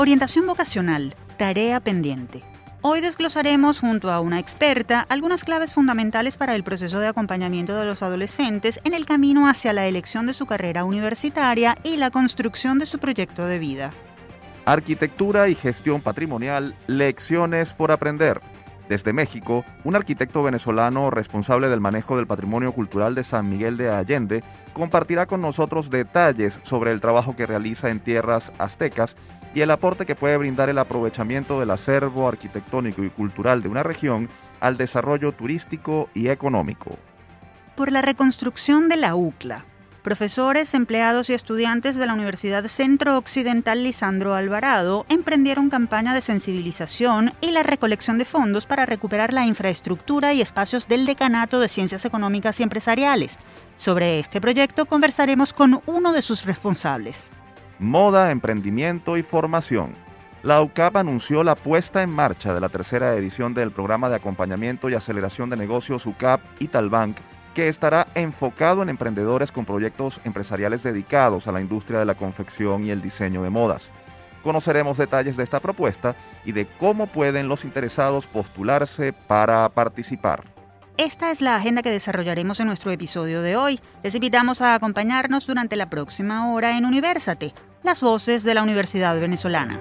Orientación vocacional, tarea pendiente. Hoy desglosaremos junto a una experta algunas claves fundamentales para el proceso de acompañamiento de los adolescentes en el camino hacia la elección de su carrera universitaria y la construcción de su proyecto de vida. Arquitectura y gestión patrimonial, lecciones por aprender. Desde México, un arquitecto venezolano responsable del manejo del patrimonio cultural de San Miguel de Allende compartirá con nosotros detalles sobre el trabajo que realiza en tierras aztecas y el aporte que puede brindar el aprovechamiento del acervo arquitectónico y cultural de una región al desarrollo turístico y económico. Por la reconstrucción de la UCLA, profesores, empleados y estudiantes de la Universidad Centro Occidental Lisandro Alvarado emprendieron campaña de sensibilización y la recolección de fondos para recuperar la infraestructura y espacios del Decanato de Ciencias Económicas y Empresariales. Sobre este proyecto conversaremos con uno de sus responsables moda, emprendimiento y formación. La UCAP anunció la puesta en marcha de la tercera edición del programa de acompañamiento y aceleración de negocios UCAP Italbank, que estará enfocado en emprendedores con proyectos empresariales dedicados a la industria de la confección y el diseño de modas. Conoceremos detalles de esta propuesta y de cómo pueden los interesados postularse para participar. Esta es la agenda que desarrollaremos en nuestro episodio de hoy. Les invitamos a acompañarnos durante la próxima hora en Universate, las voces de la Universidad Venezolana.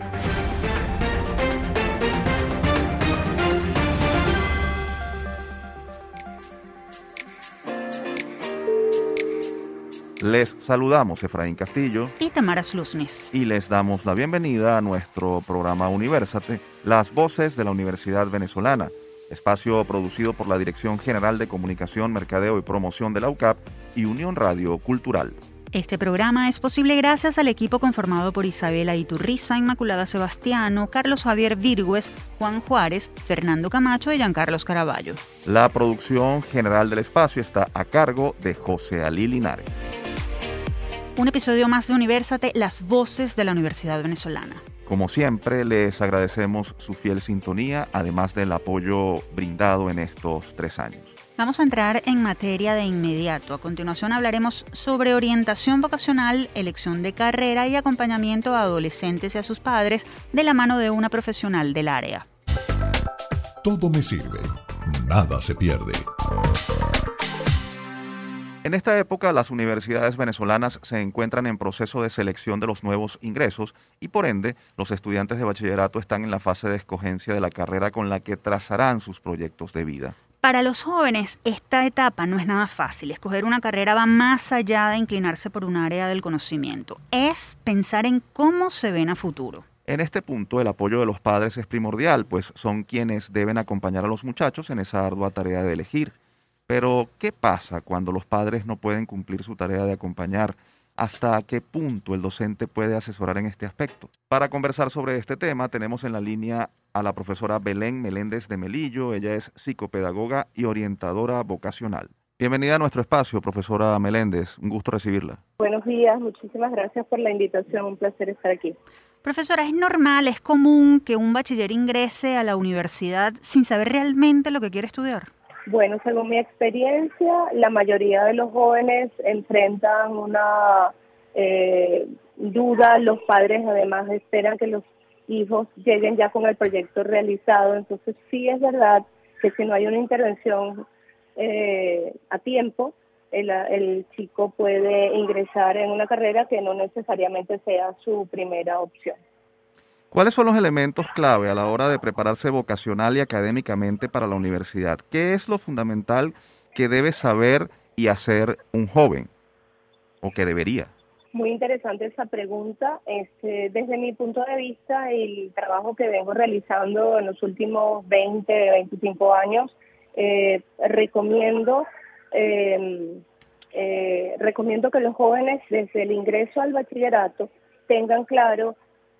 Les saludamos Efraín Castillo y Tamara Slusnis. Y les damos la bienvenida a nuestro programa Universate, las voces de la Universidad Venezolana espacio producido por la Dirección General de Comunicación, Mercadeo y Promoción de la UCAP y Unión Radio Cultural. Este programa es posible gracias al equipo conformado por Isabela Iturriza, Inmaculada Sebastiano, Carlos Javier Virgües, Juan Juárez, Fernando Camacho y Giancarlos Caraballo. La producción general del espacio está a cargo de José Alí Linares. Un episodio más de Universate, las voces de la Universidad Venezolana. Como siempre, les agradecemos su fiel sintonía, además del apoyo brindado en estos tres años. Vamos a entrar en materia de inmediato. A continuación hablaremos sobre orientación vocacional, elección de carrera y acompañamiento a adolescentes y a sus padres de la mano de una profesional del área. Todo me sirve, nada se pierde. En esta época las universidades venezolanas se encuentran en proceso de selección de los nuevos ingresos y por ende los estudiantes de bachillerato están en la fase de escogencia de la carrera con la que trazarán sus proyectos de vida. Para los jóvenes, esta etapa no es nada fácil. Escoger una carrera va más allá de inclinarse por un área del conocimiento. Es pensar en cómo se ven a futuro. En este punto, el apoyo de los padres es primordial, pues son quienes deben acompañar a los muchachos en esa ardua tarea de elegir. Pero, ¿qué pasa cuando los padres no pueden cumplir su tarea de acompañar? ¿Hasta qué punto el docente puede asesorar en este aspecto? Para conversar sobre este tema, tenemos en la línea a la profesora Belén Meléndez de Melillo. Ella es psicopedagoga y orientadora vocacional. Bienvenida a nuestro espacio, profesora Meléndez. Un gusto recibirla. Buenos días, muchísimas gracias por la invitación. Un placer estar aquí. Profesora, ¿es normal, es común que un bachiller ingrese a la universidad sin saber realmente lo que quiere estudiar? Bueno, según mi experiencia, la mayoría de los jóvenes enfrentan una eh, duda, los padres además esperan que los hijos lleguen ya con el proyecto realizado, entonces sí es verdad que si no hay una intervención eh, a tiempo, el, el chico puede ingresar en una carrera que no necesariamente sea su primera opción. ¿Cuáles son los elementos clave a la hora de prepararse vocacional y académicamente para la universidad? ¿Qué es lo fundamental que debe saber y hacer un joven o que debería? Muy interesante esa pregunta. Este, desde mi punto de vista, el trabajo que vengo realizando en los últimos 20, 25 años, eh, recomiendo, em, eh, recomiendo que los jóvenes desde el ingreso al bachillerato tengan claro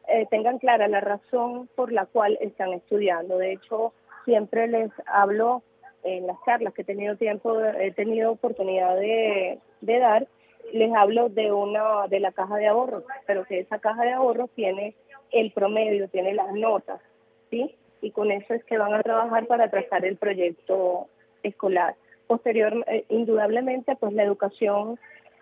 eh, tengan clara la razón por la cual están estudiando. De hecho, siempre les hablo en las charlas que he tenido tiempo, he tenido oportunidad de, dar, les hablo de una de la caja de ahorros, pero que esa caja de ahorros tiene el promedio, tiene las notas, ¿sí? Y con eso es que van a trabajar para trazar el proyecto escolar. Posterior, eh, indudablemente, pues la educación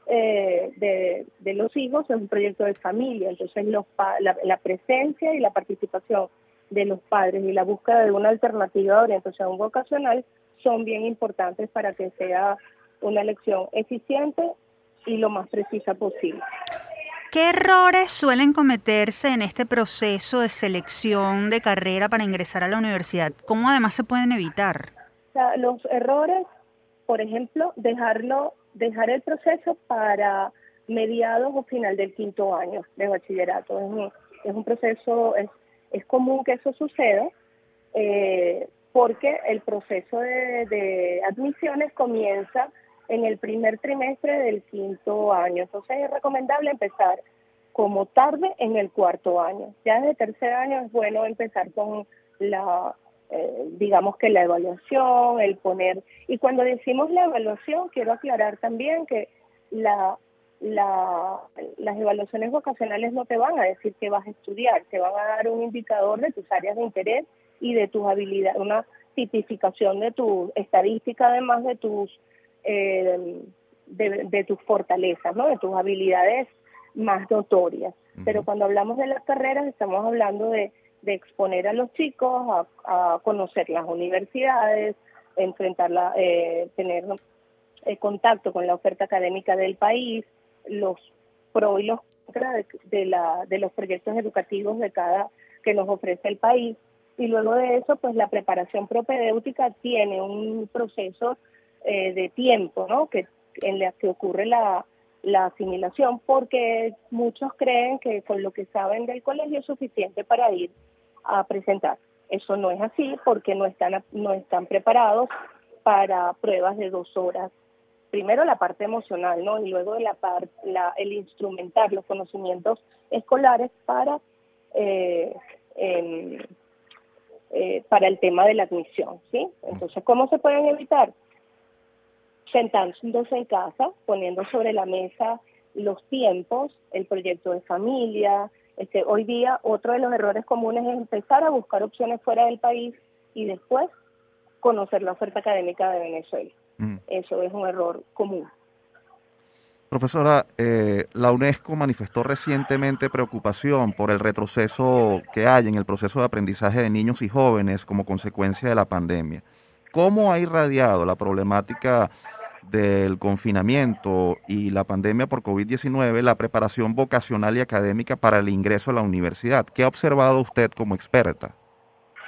de, los hijos es un proyecto de familia, entonces los, la, la, presencia y la participación de los padres y la búsqueda de una alternativa de orientación vocacional son bien importantes para que sea una elección eficiente y lo más precisa posible. ¿Qué errores suelen cometerse en este proceso de selección de carrera para ingresar a la universidad? ¿Cómo además se pueden evitar? los errores, por ejemplo, dejarlo, dejar el proceso para mediados o final del quinto año de bachillerato. Es un, es un proceso, es, es común que eso suceda, eh, porque el proceso de, de admisiones comienza en el primer trimestre del quinto año. Entonces es recomendable empezar como tarde en el cuarto año. Ya desde tercer año es bueno empezar con la, eh, digamos que la evaluación, el poner, y cuando decimos la evaluación, quiero aclarar también que la, la, las evaluaciones vocacionales no te van a decir que vas a estudiar, te van a dar un indicador de tus áreas de interés y de tus habilidades, una tipificación de tu estadística, además de tus eh, de, tus fortalezas, ¿no? de tus habilidades más notorias. Pero cuando hablamos de las carreras estamos hablando de, exponer a los chicos a, conocer las universidades, enfrentarla, eh, tener eh, contacto con la oferta académica del país, los pro y los contra de, la, de los proyectos educativos de cada que nos ofrece el país. Y luego de eso, pues la preparación propedéutica tiene un proceso eh, de tiempo, ¿no? Que, en la que ocurre la, la asimilación, porque muchos creen que con lo que saben del colegio es suficiente para ir a presentar. Eso no es así porque no están, no están preparados para pruebas de dos horas. Primero la parte emocional, ¿no? Y luego la la, el instrumentar los conocimientos escolares para, eh, eh, para el tema de la admisión, ¿sí? Entonces, ¿cómo se pueden evitar? sentándose en casa, poniendo sobre la mesa los tiempos, el proyecto de familia. Este, hoy día otro de los errores comunes es empezar a buscar opciones fuera del país y después conocer la oferta académica de Venezuela. Mm. Eso es un error común. Profesora, eh, la UNESCO manifestó recientemente preocupación por el retroceso que hay en el proceso de aprendizaje de niños y jóvenes como consecuencia de la pandemia. ¿Cómo ha irradiado la problemática del confinamiento y la pandemia por COVID-19 la preparación vocacional y académica para el ingreso a la universidad. ¿Qué ha observado usted como experta?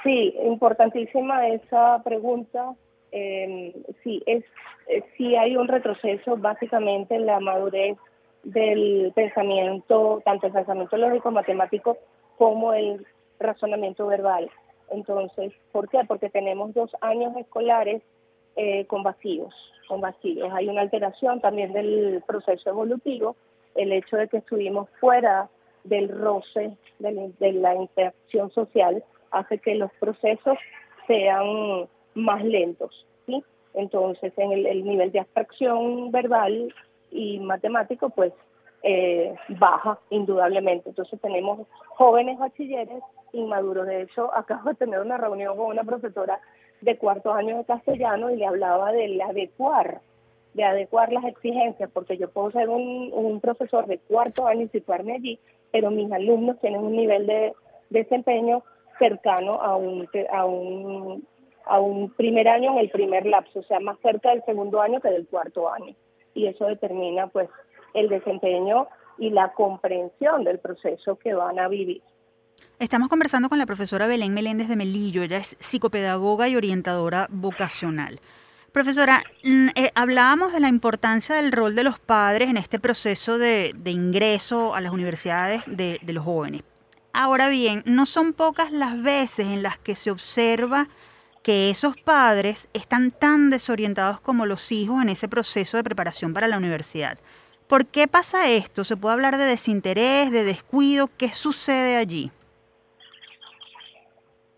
Sí, importantísima esa pregunta. Em, sí, es, eh, sí hay un retroceso básicamente en la madurez del pensamiento, tanto el pensamiento lógico matemático como el razonamiento verbal. Entonces, ¿por qué? Porque tenemos dos años escolares eh, con vacíos con vacíos. Hay una alteración también del proceso evolutivo, el hecho de que estuvimos fuera del roce, de, la interacción social, hace que los procesos sean más lentos. ¿sí? Entonces, en el, nivel de abstracción verbal y matemático, pues eh, baja indudablemente. Entonces tenemos jóvenes bachilleres inmaduros. De hecho, acabo de tener una reunión con una profesora de cuarto año de castellano y le hablaba del adecuar, de adecuar las exigencias, porque yo puedo ser un, profesor de cuarto año y situarme allí, pero mis alumnos tienen un nivel de desempeño cercano a un, a un, a un primer año en el primer lapso, o sea, más cerca del segundo año que del cuarto año. Y eso determina pues el desempeño y la comprensión del proceso que van a vivir. Estamos conversando con la profesora Belén Meléndez de Melillo, ella es psicopedagoga y orientadora vocacional. Profesora, mm, eh, hablábamos de la importancia del rol de los padres en este proceso de, ingreso a las universidades de, los jóvenes. Ahora bien, no son pocas las veces en las que se observa que esos padres están tan desorientados como los hijos en ese proceso de preparación para la universidad. ¿Por qué pasa esto? ¿Se puede hablar de desinterés, de descuido? ¿Qué sucede allí?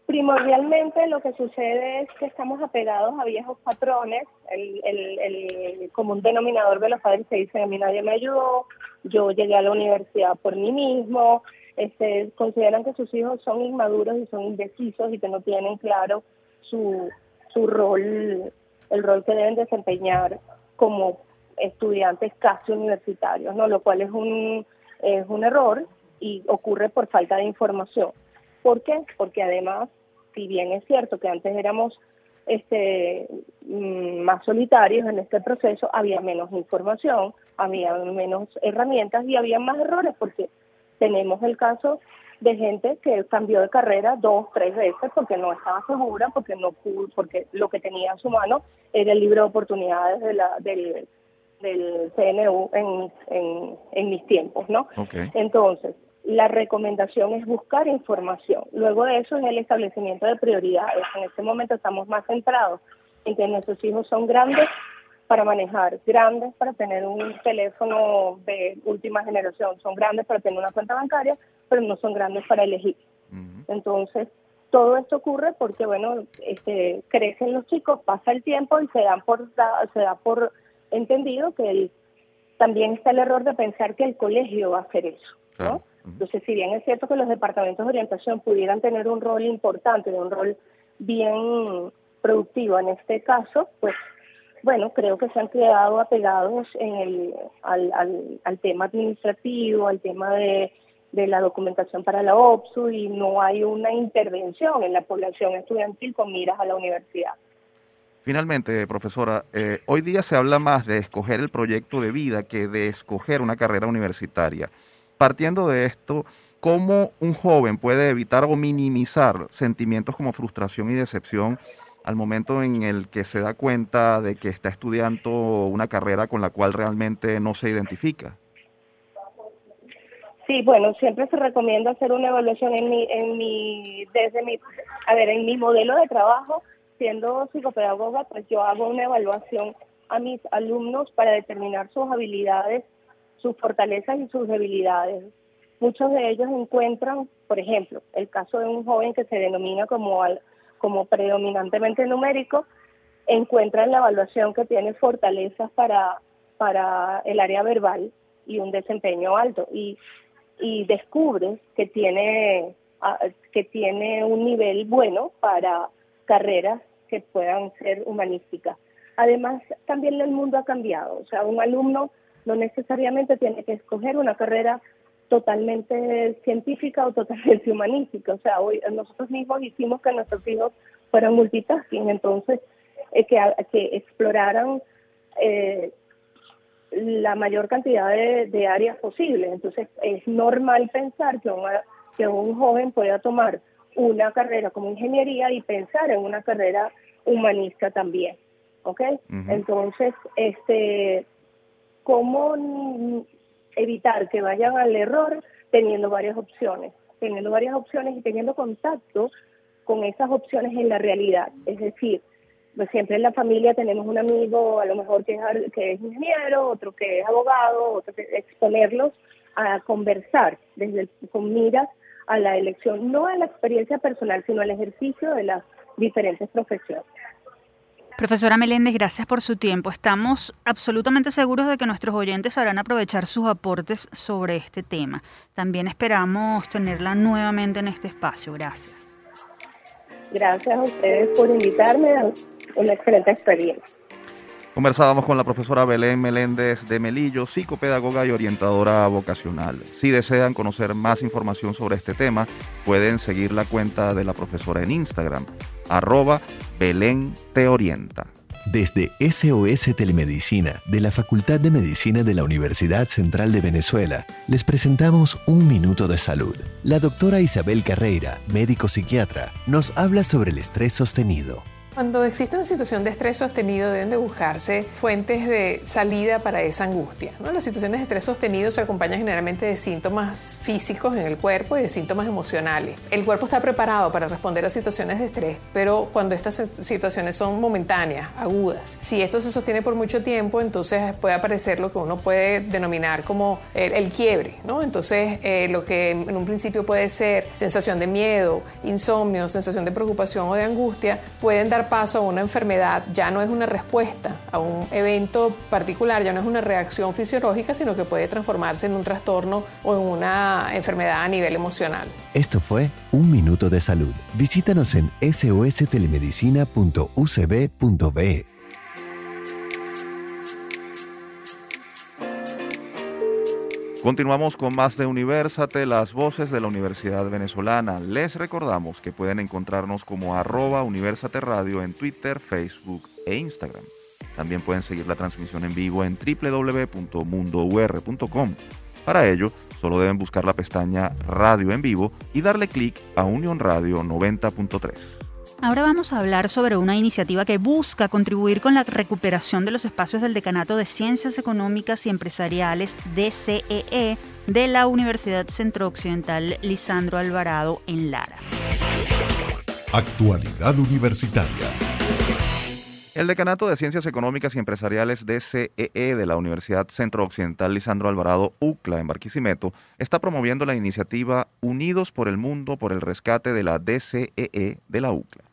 Primordialmente lo que sucede es que estamos apegados a viejos patrones. El, el, común denominador de los padres se dice, a mí nadie me ayudó, yo llegué a la universidad por mí mismo. Este, consideran que sus hijos son inmaduros y son indecisos y que no tienen claro su, su rol, el rol que deben desempeñar como estudiantes casi universitarios, ¿no? Lo cual es un, es un error y ocurre por falta de información. ¿Por qué? Porque además, si bien es cierto que antes éramos este, mm, más solitarios en este proceso, había menos información, había menos herramientas y había más errores porque tenemos el caso de gente que cambió de carrera dos, tres veces porque no estaba segura, porque no pudo, porque lo que tenía en su mano era el libro de oportunidades de la, del, del CNU en, en, en mis tiempos, ¿no? Entonces, la recomendación es buscar información. Luego de eso es el establecimiento de prioridades. En este momento estamos más centrados en que nuestros hijos son grandes para manejar, grandes para tener un teléfono de última generación, son grandes para tener una cuenta bancaria, pero no son grandes para elegir. Entonces, todo esto ocurre porque, bueno, este, crecen los chicos, pasa el tiempo y se dan por, se da por entendido que también está el error de pensar que el colegio va a hacer eso, ¿no? Entonces, si bien es cierto que los departamentos de orientación pudieran tener un rol importante, un rol bien productivo en este caso, pues bueno, creo que se han quedado apegados en el, al, al, al tema administrativo, al tema de, de la documentación para la OPSU y no hay una intervención en la población estudiantil con miras a la universidad. Finalmente, profesora, eh, hoy día se habla más de escoger el proyecto de vida que de escoger una carrera universitaria. Partiendo de esto, ¿cómo un joven puede evitar o minimizar sentimientos como frustración y decepción al momento en el que se da cuenta de que está estudiando una carrera con la cual realmente no se identifica? Sí, bueno, siempre se recomienda hacer una evaluación en mi, en mi, desde mi, a ver, en mi modelo de trabajo, siendo psicopedagoga, pues yo hago una evaluación a mis alumnos para determinar sus habilidades, sus fortalezas y sus debilidades. Muchos de ellos encuentran, por ejemplo, el caso de un joven que se denomina como al, como predominantemente numérico, encuentra en la evaluación que tiene fortalezas para, para el área verbal y un desempeño alto y, y descubre que tiene, que tiene un nivel bueno para carreras que puedan ser humanísticas. Además, también el mundo ha cambiado, o sea, un alumno no necesariamente tiene que escoger una carrera totalmente científica o totalmente humanística. O sea, hoy nosotros mismos hicimos que nuestros hijos fueran multitasking, entonces eh, que, que exploraran eh, la mayor cantidad de, áreas posibles. Entonces es normal pensar que, que un joven pueda tomar una carrera como ingeniería y pensar en una carrera humanista también. ¿Ok? Entonces, este, ¿cómo evitar que vayan al error teniendo varias opciones, teniendo varias opciones y teniendo contacto con esas opciones en la realidad. Es decir, pues siempre en la familia tenemos un amigo, a lo mejor que es, ingeniero, otro que es abogado, otro que exponerlos a conversar desde con miras a la elección, no a la experiencia personal, sino al ejercicio de las diferentes profesiones. Profesora Meléndez, gracias por su tiempo. Estamos absolutamente seguros de que nuestros oyentes sabrán aprovechar sus aportes sobre este tema. También esperamos tenerla nuevamente en este espacio. Gracias. Gracias a ustedes por invitarme a una excelente experiencia. Conversábamos con la profesora Belén Meléndez de Melillo, psicopedagoga y orientadora vocacional. Si desean conocer más información sobre este tema, pueden seguir la cuenta de la profesora en Instagram, arroba Belén te orienta. Desde SOS Telemedicina de la Facultad de Medicina de la Universidad Central de Venezuela, les presentamos Un Minuto de Salud. La doctora Isabel Carreira, médico psiquiatra, nos habla sobre el estrés sostenido. Cuando existe una situación de estrés sostenido deben de buscarse fuentes de salida para esa angustia. ¿no? Las situaciones de estrés sostenido se acompañan generalmente de síntomas físicos en el cuerpo y de síntomas emocionales. El cuerpo está preparado para responder a situaciones de estrés, pero cuando estas situaciones son momentáneas, agudas, si esto se sostiene por mucho tiempo, entonces puede aparecer lo que uno puede denominar como el, quiebre. ¿no? Entonces, eh, lo que en un principio puede ser sensación de miedo, insomnio, sensación de preocupación o de angustia, pueden dar paso a una enfermedad ya no es una respuesta a un evento particular, ya no es una reacción fisiológica, sino que puede transformarse en un trastorno o en una enfermedad a nivel emocional. Esto fue Un Minuto de Salud. Visítanos en sostelemedicina.ucb.be. Continuamos con más de Universate, las voces de la Universidad Venezolana. Les recordamos que pueden encontrarnos como arroba Universate Radio en Twitter, Facebook e Instagram. También pueden seguir la transmisión en vivo en www.mundour.com. Para ello, solo deben buscar la pestaña Radio en vivo y darle clic a Unión Radio 90.3. Ahora vamos a hablar sobre una iniciativa que busca contribuir con la recuperación de los espacios del Decanato de Ciencias Económicas y Empresariales DCEE e, de la Universidad Centro Occidental Lisandro Alvarado en Lara. Actualidad Universitaria. El Decanato de Ciencias Económicas y Empresariales DCEE e de la Universidad Centro Occidental Lisandro Alvarado UCLA en Barquisimeto está promoviendo la iniciativa Unidos por el Mundo por el Rescate de la DCEE e de la UCLA.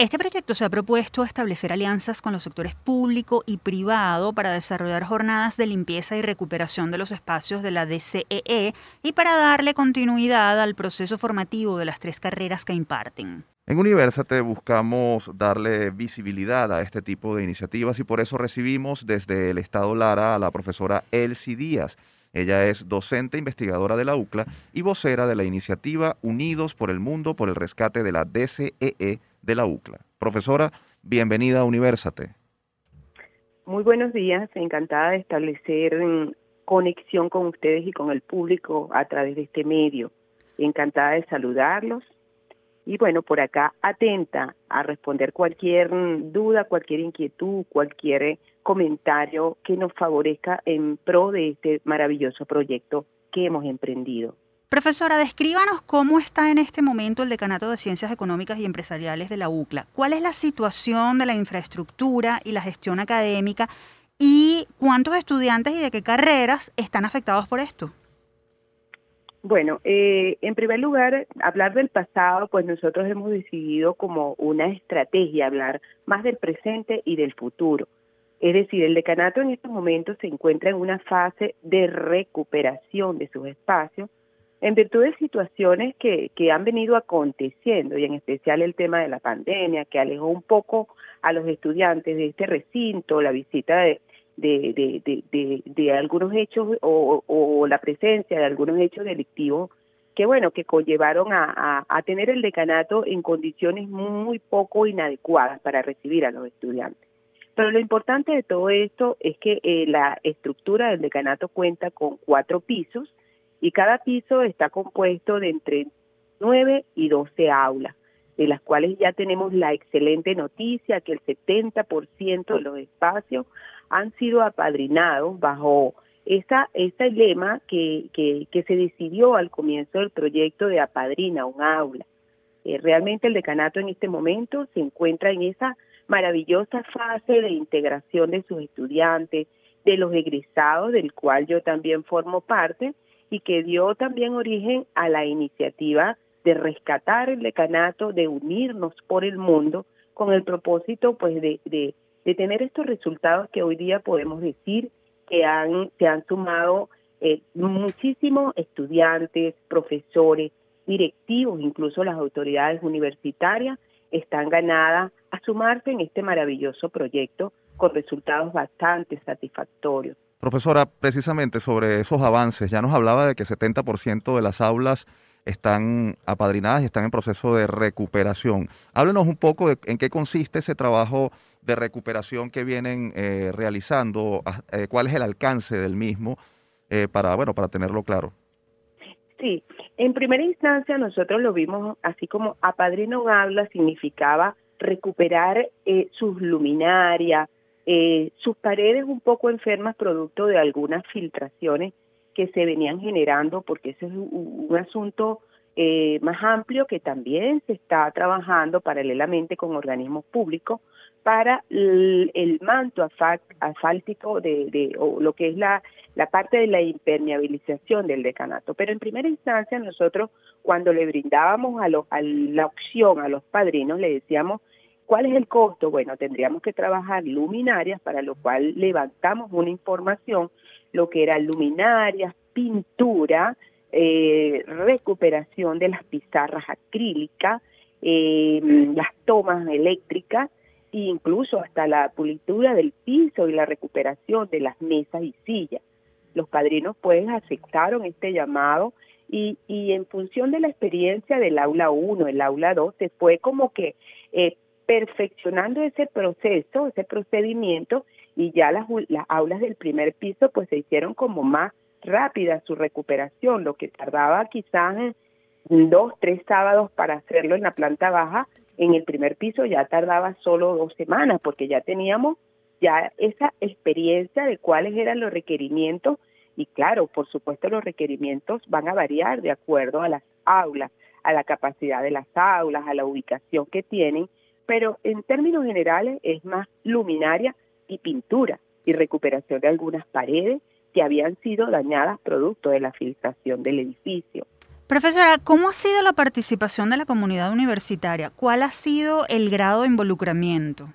Este proyecto se ha propuesto establecer alianzas con los sectores público y privado para desarrollar jornadas de limpieza y recuperación de los espacios de la DCEE e y para darle continuidad al proceso formativo de las tres carreras que imparten. En Universate buscamos darle visibilidad a este tipo de iniciativas y por eso recibimos desde el Estado Lara a la profesora Elsie Díaz. Ella es docente investigadora de la UCLA y vocera de la iniciativa Unidos por el Mundo por el Rescate de la DCEE e de la UCLA. Profesora, bienvenida a Universate. Muy buenos días, encantada de establecer mm, conexión con ustedes y con el público a través de este medio. Encantada de saludarlos y bueno, por acá atenta a responder cualquier mm, duda, cualquier inquietud, cualquier comentario que nos favorezca en pro de este maravilloso proyecto que hemos emprendido. Profesora, descríbanos cómo está en este momento el Decanato de Ciencias Económicas y Empresariales de la UCLA. ¿Cuál es la situación de la infraestructura y la gestión académica y cuántos estudiantes y de qué carreras están afectados por esto? Bueno, eh, en primer lugar, hablar del pasado, pues nosotros hemos decidido como una estrategia hablar más del presente y del futuro. Es decir, el decanato en estos momentos se encuentra en una fase de recuperación de sus espacios en virtud de situaciones que, que han venido aconteciendo y en especial el tema de la pandemia que alejó un poco a los estudiantes de este recinto, la visita de, de, de, de, algunos hechos o, la presencia de algunos hechos delictivos que bueno, que conllevaron a, a, tener el decanato en condiciones muy poco inadecuadas para recibir a los estudiantes. Pero lo importante de todo esto es que eh, la estructura del decanato cuenta con cuatro pisos y cada piso está compuesto de entre 9 y 12 aulas, de las cuales ya tenemos la excelente noticia que el 70% de los espacios han sido apadrinados bajo esa, ese lema que, que, se decidió al comienzo del proyecto de apadrina un aula. Eh, realmente el decanato en este momento se encuentra en esa maravillosa fase de integración de sus estudiantes, de los egresados, del cual yo también formo parte, y que dio también origen a la iniciativa de rescatar el decanato, de unirnos por el mundo con el propósito pues de, de, tener estos resultados que hoy día podemos decir que han, se han sumado eh, muchísimos estudiantes, profesores, directivos, incluso las autoridades universitarias están ganadas a sumarse en este maravilloso proyecto con resultados bastante satisfactorios. Profesora, precisamente sobre esos avances, ya nos hablaba de que 70% de las aulas están apadrinadas y están en proceso de recuperación. Háblenos un poco de en qué consiste ese trabajo de recuperación que vienen eh, realizando, eh, cuál es el alcance del mismo, eh, para, bueno, para tenerlo claro. Sí, en primera instancia nosotros lo vimos así como apadrino un aula significaba recuperar sus luminarias, eh, sus paredes un poco enfermas producto de algunas filtraciones que se venían generando, porque ese es un, asunto eh, más amplio que también se está trabajando paralelamente con organismos públicos para el, manto asfáltico de, o lo que es la, la parte de la impermeabilización del decanato. Pero en primera instancia nosotros cuando le brindábamos a, a la opción a los padrinos le decíamos ¿Cuál es el costo? Bueno, tendríamos que trabajar luminarias, para lo cual levantamos una información, lo que era luminarias, pintura, eh, recuperación de las pizarras acrílicas, eh, las tomas eléctricas e incluso hasta la pulitura del piso y la recuperación de las mesas y sillas. los padrinos pues aceptaron este llamado y, en función de la experiencia del aula 1, el aula 2, se fue como que eh, perfeccionando ese proceso, ese procedimiento y ya las, las aulas del primer piso pues se hicieron como más rápida su recuperación, lo que tardaba quizás dos, tres sábados para hacerlo en la planta baja, en el primer piso ya tardaba solo dos semanas porque ya teníamos ya esa experiencia de cuáles eran los requerimientos y claro, por supuesto los requerimientos van a variar de acuerdo a las aulas, a la capacidad de las aulas, a la ubicación que tienen, pero en términos generales es más luminaria y pintura y recuperación de algunas paredes que habían sido dañadas producto de la filtración del edificio. Profesora, ¿cómo ha sido la participación de la comunidad universitaria? ¿Cuál ha sido el grado de involucramiento?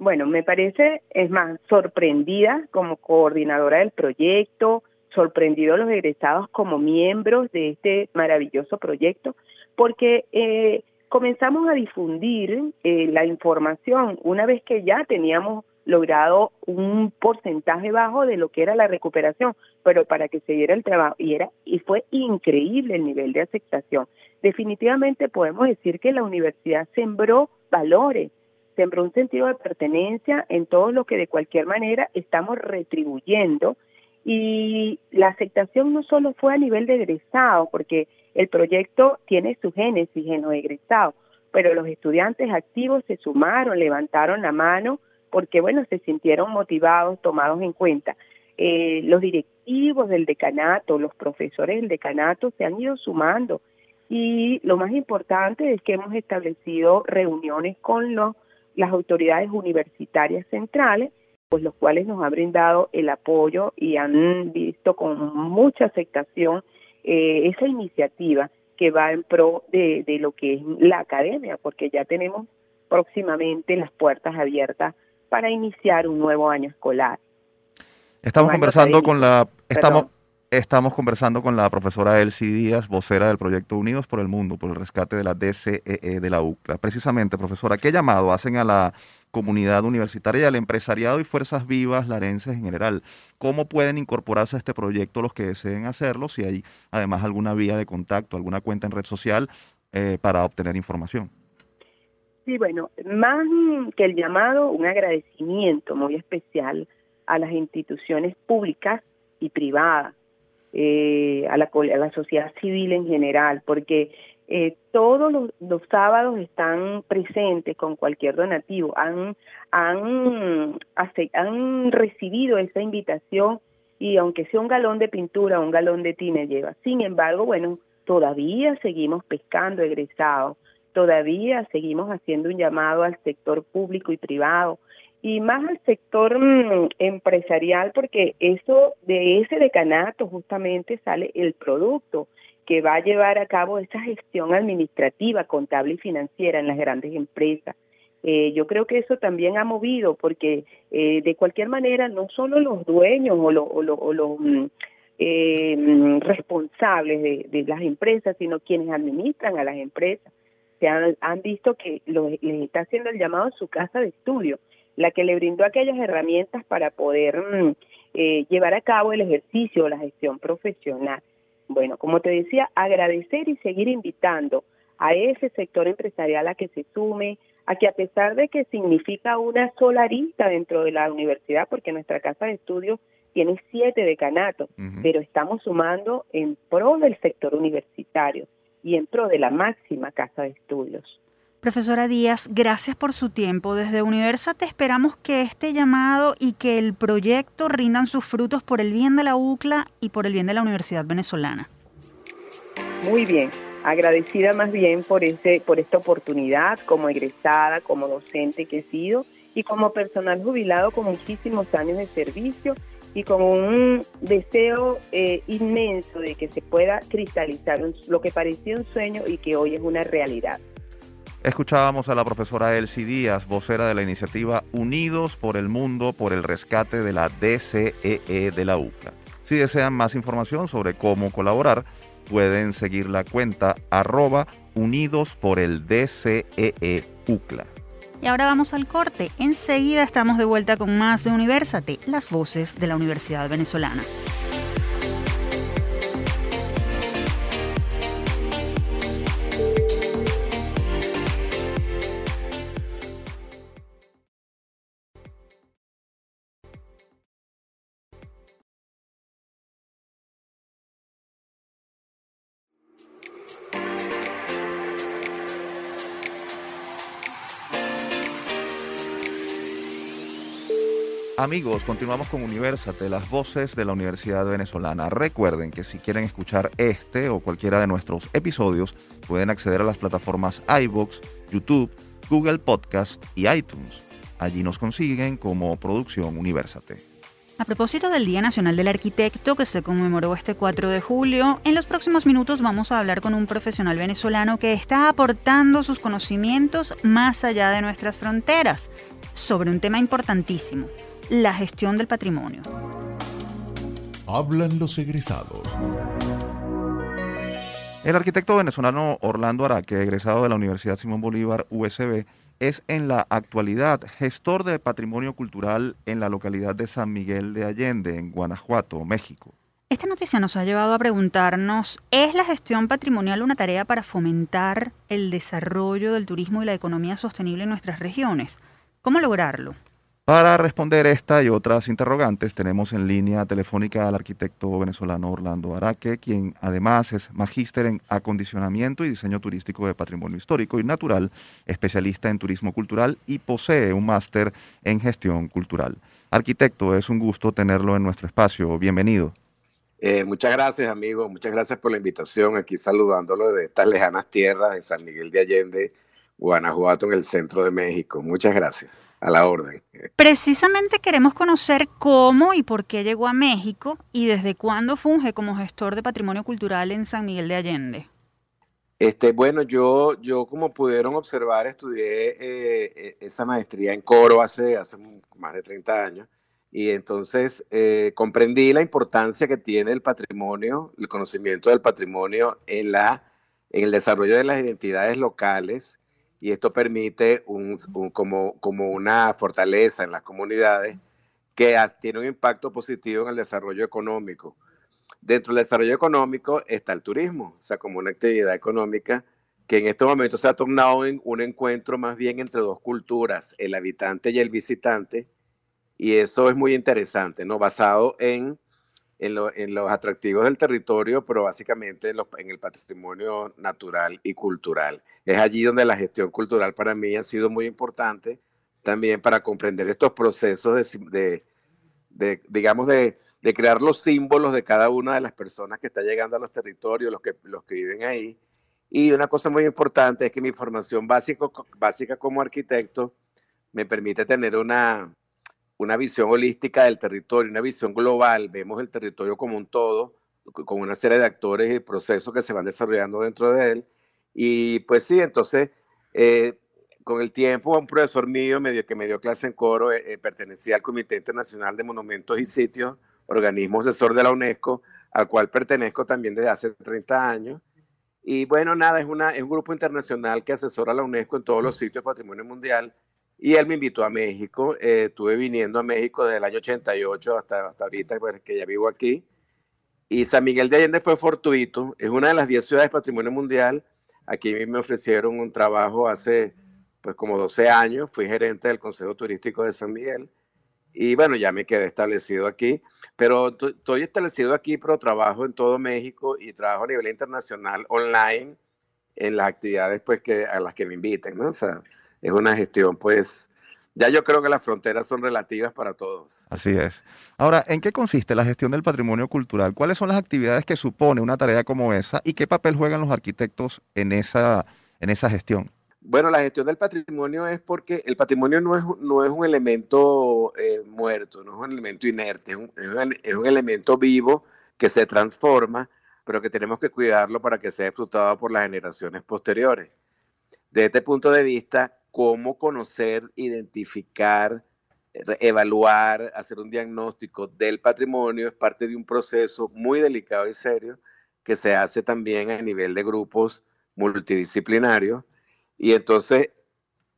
Bueno, me parece, es más, sorprendida como coordinadora del proyecto, sorprendido a los egresados como miembros de este maravilloso proyecto, porque eh, comenzamos a difundir eh, la información una vez que ya teníamos logrado un porcentaje bajo de lo que era la recuperación, pero para que se diera el trabajo y era y fue increíble el nivel de aceptación. Definitivamente podemos decir que la universidad sembró valores, sembró un sentido de pertenencia en todo lo que de cualquier manera estamos retribuyendo y la aceptación no solo fue a nivel de egresado, porque el proyecto tiene su génesis en los egresados, pero los estudiantes activos se sumaron, levantaron la mano porque, bueno, se sintieron motivados, tomados en cuenta. Eh, los directivos del decanato, los profesores del decanato se han ido sumando y lo más importante es que hemos establecido reuniones con los, las autoridades universitarias centrales, pues los cuales nos han brindado el apoyo y han visto con mucha aceptación eh, esa iniciativa que va en pro de, de lo que es la academia, porque ya tenemos próximamente las puertas abiertas para iniciar un nuevo año escolar. Estamos conversando con la estamos estamos conversando con la profesora Elsie Díaz, vocera del proyecto Unidos por el Mundo por el rescate de la DCEE e de la UCLA. Precisamente, profesora, ¿qué llamado hacen a la comunidad universitaria, al empresariado y fuerzas vivas larenses en general? ¿Cómo pueden incorporarse a este proyecto los que deseen hacerlo? Si hay además alguna vía de contacto, alguna cuenta en red social eh, para obtener información. Sí, bueno, más que el llamado, un agradecimiento muy especial a las instituciones públicas y privadas, eh, a, la, a, la, sociedad civil en general, porque eh, todos los, sábados están presentes con cualquier donativo, han, recibido esa invitación y aunque sea un galón de pintura un galón de tine lleva. Sin embargo, bueno, todavía seguimos pescando egresados todavía seguimos haciendo un llamado al sector público y privado y más al sector mm, empresarial porque eso de ese decanato justamente sale el producto que va a llevar a cabo esa gestión administrativa, contable y financiera en las grandes empresas. Eh, yo creo que eso también ha movido porque eh, de cualquier manera no solo los dueños o, los mm, eh, mm, responsables de las empresas, sino quienes administran a las empresas han, visto que les está haciendo el llamado a su casa de estudio, la que le brindó aquellas herramientas para poder mm, eh, llevar a cabo el ejercicio o la gestión profesional. Bueno, como te decía, agradecer y seguir invitando a ese sector empresarial a que se sume, a que a pesar de que significa una sola arista dentro de la universidad, porque nuestra casa de estudio tiene siete decanatos, pero estamos sumando en pro del sector universitario y en pro de la máxima casa de estudios. Profesora Díaz, gracias por su tiempo. Desde Universa te esperamos que este llamado y que el proyecto rindan sus frutos por el bien de la UCLA y por el bien de la Universidad Venezolana. Muy bien, agradecida más bien por, ese, por esta oportunidad como egresada, como docente que he sido y como personal jubilado con muchísimos años de servicio y con un deseo eh, inmenso de que se pueda cristalizar lo que parecía un sueño y que hoy es una realidad. Escuchábamos a la profesora Elsie Díaz, vocera de la iniciativa Unidos por el Mundo por el rescate de la DCEE e de la UCLA. Si desean más información sobre cómo colaborar, pueden seguir la cuenta arroba Unidos por el DCEE UCLA. Y ahora vamos al corte. Enseguida estamos de vuelta con más de Universate, las voces de la Universidad Venezolana. Amigos, continuamos con Universate, las voces de la Universidad Venezolana. Recuerden que si quieren escuchar este o cualquiera de nuestros episodios, pueden acceder a las plataformas iBox, YouTube, Google Podcast y iTunes. Allí nos consiguen como Producción Universate. A propósito del Día Nacional del Arquitecto que se conmemoró este 4 de julio, en los próximos minutos vamos a hablar con un profesional venezolano que está aportando sus conocimientos más allá de nuestras fronteras sobre un tema importantísimo, la gestión del patrimonio. Hablan los egresados. El arquitecto venezolano Orlando Araque, egresado de la Universidad Simón Bolívar USB, es en la actualidad gestor de patrimonio cultural en la localidad de San Miguel de Allende, en Guanajuato, México. Esta noticia nos ha llevado a preguntarnos, ¿es la gestión patrimonial una tarea para fomentar el desarrollo del turismo y la economía sostenible en nuestras regiones? ¿Cómo lograrlo? Para responder esta y otras interrogantes, tenemos en línea telefónica al arquitecto venezolano Orlando Araque, quien además es magíster en acondicionamiento y diseño turístico de patrimonio histórico y natural, especialista en turismo cultural y posee un máster en gestión cultural. Arquitecto, es un gusto tenerlo en nuestro espacio. Bienvenido. Eh, muchas gracias, amigo. Muchas gracias por la invitación. Aquí saludándolo de estas lejanas tierras de San Miguel de Allende, Guanajuato, en el centro de México. Muchas gracias a la orden. Precisamente queremos conocer cómo y por qué llegó a México y desde cuándo funge como gestor de patrimonio cultural en San Miguel de Allende. Este, bueno, yo, yo como pudieron observar, estudié eh, eh, esa maestría en coro hace, hace más de 30 años y entonces eh, comprendí la importancia que tiene el patrimonio, el conocimiento del patrimonio en, la, en el desarrollo de las identidades locales y esto permite como, como una fortaleza en las comunidades que tiene un impacto positivo en el desarrollo económico. Dentro del desarrollo económico está el turismo, o sea, como una actividad económica que en este momento se ha tornado en un encuentro más bien entre dos culturas, el habitante y el visitante, y eso es muy interesante, ¿no? Basado en en, los atractivos del territorio, pero básicamente en, el patrimonio natural y cultural. Es allí donde la gestión cultural para mí ha sido muy importante, también para comprender estos procesos de, digamos, de, crear los símbolos de cada una de las personas que está llegando a los territorios, los que, los que viven ahí. Y una cosa muy importante es que mi formación básico, básica como arquitecto me permite tener una, una visión holística del territorio, una visión global, vemos el territorio como un todo, con una serie de actores y procesos que se van desarrollando dentro de él. Y pues sí, entonces, eh, con el tiempo, un profesor mío medio, que me dio clase en coro eh, eh, pertenecía al Comité Internacional de Monumentos y Sitios, organismo asesor de la UNESCO, al cual pertenezco también desde hace 30 años. Y bueno, nada, es, una, es un grupo internacional que asesora a la UNESCO en todos los sitios de patrimonio mundial y él me invitó a México. Eh, estuve viniendo a México desde el año 88 hasta, hasta ahorita, pues, que ya vivo aquí. Y San Miguel de Allende fue fortuito. Es una de las 10 ciudades de patrimonio mundial. Aquí me ofrecieron un trabajo hace pues como 12 años. Fui gerente del Consejo Turístico de San Miguel. Y bueno, ya me quedé establecido aquí. Pero estoy establecido aquí, pero trabajo en todo México y trabajo a nivel internacional online en las actividades pues que a las que me inviten, ¿no? O sea, es una gestión, pues, ya yo creo que las fronteras son relativas para todos. Así es. Ahora, ¿en qué consiste la gestión del patrimonio cultural? ¿Cuáles son las actividades que supone una tarea como esa y qué papel juegan los arquitectos en esa, en esa gestión? Bueno, la gestión del patrimonio es porque el patrimonio no es, no es un elemento eh, muerto, no es un elemento inerte, es un, es un elemento vivo que se transforma, pero que tenemos que cuidarlo para que sea disfrutado por las generaciones posteriores. Desde este punto de vista, cómo conocer, identificar, evaluar, hacer un diagnóstico del patrimonio es parte de un proceso muy delicado y serio que se hace también a nivel de grupos multidisciplinarios. Y entonces,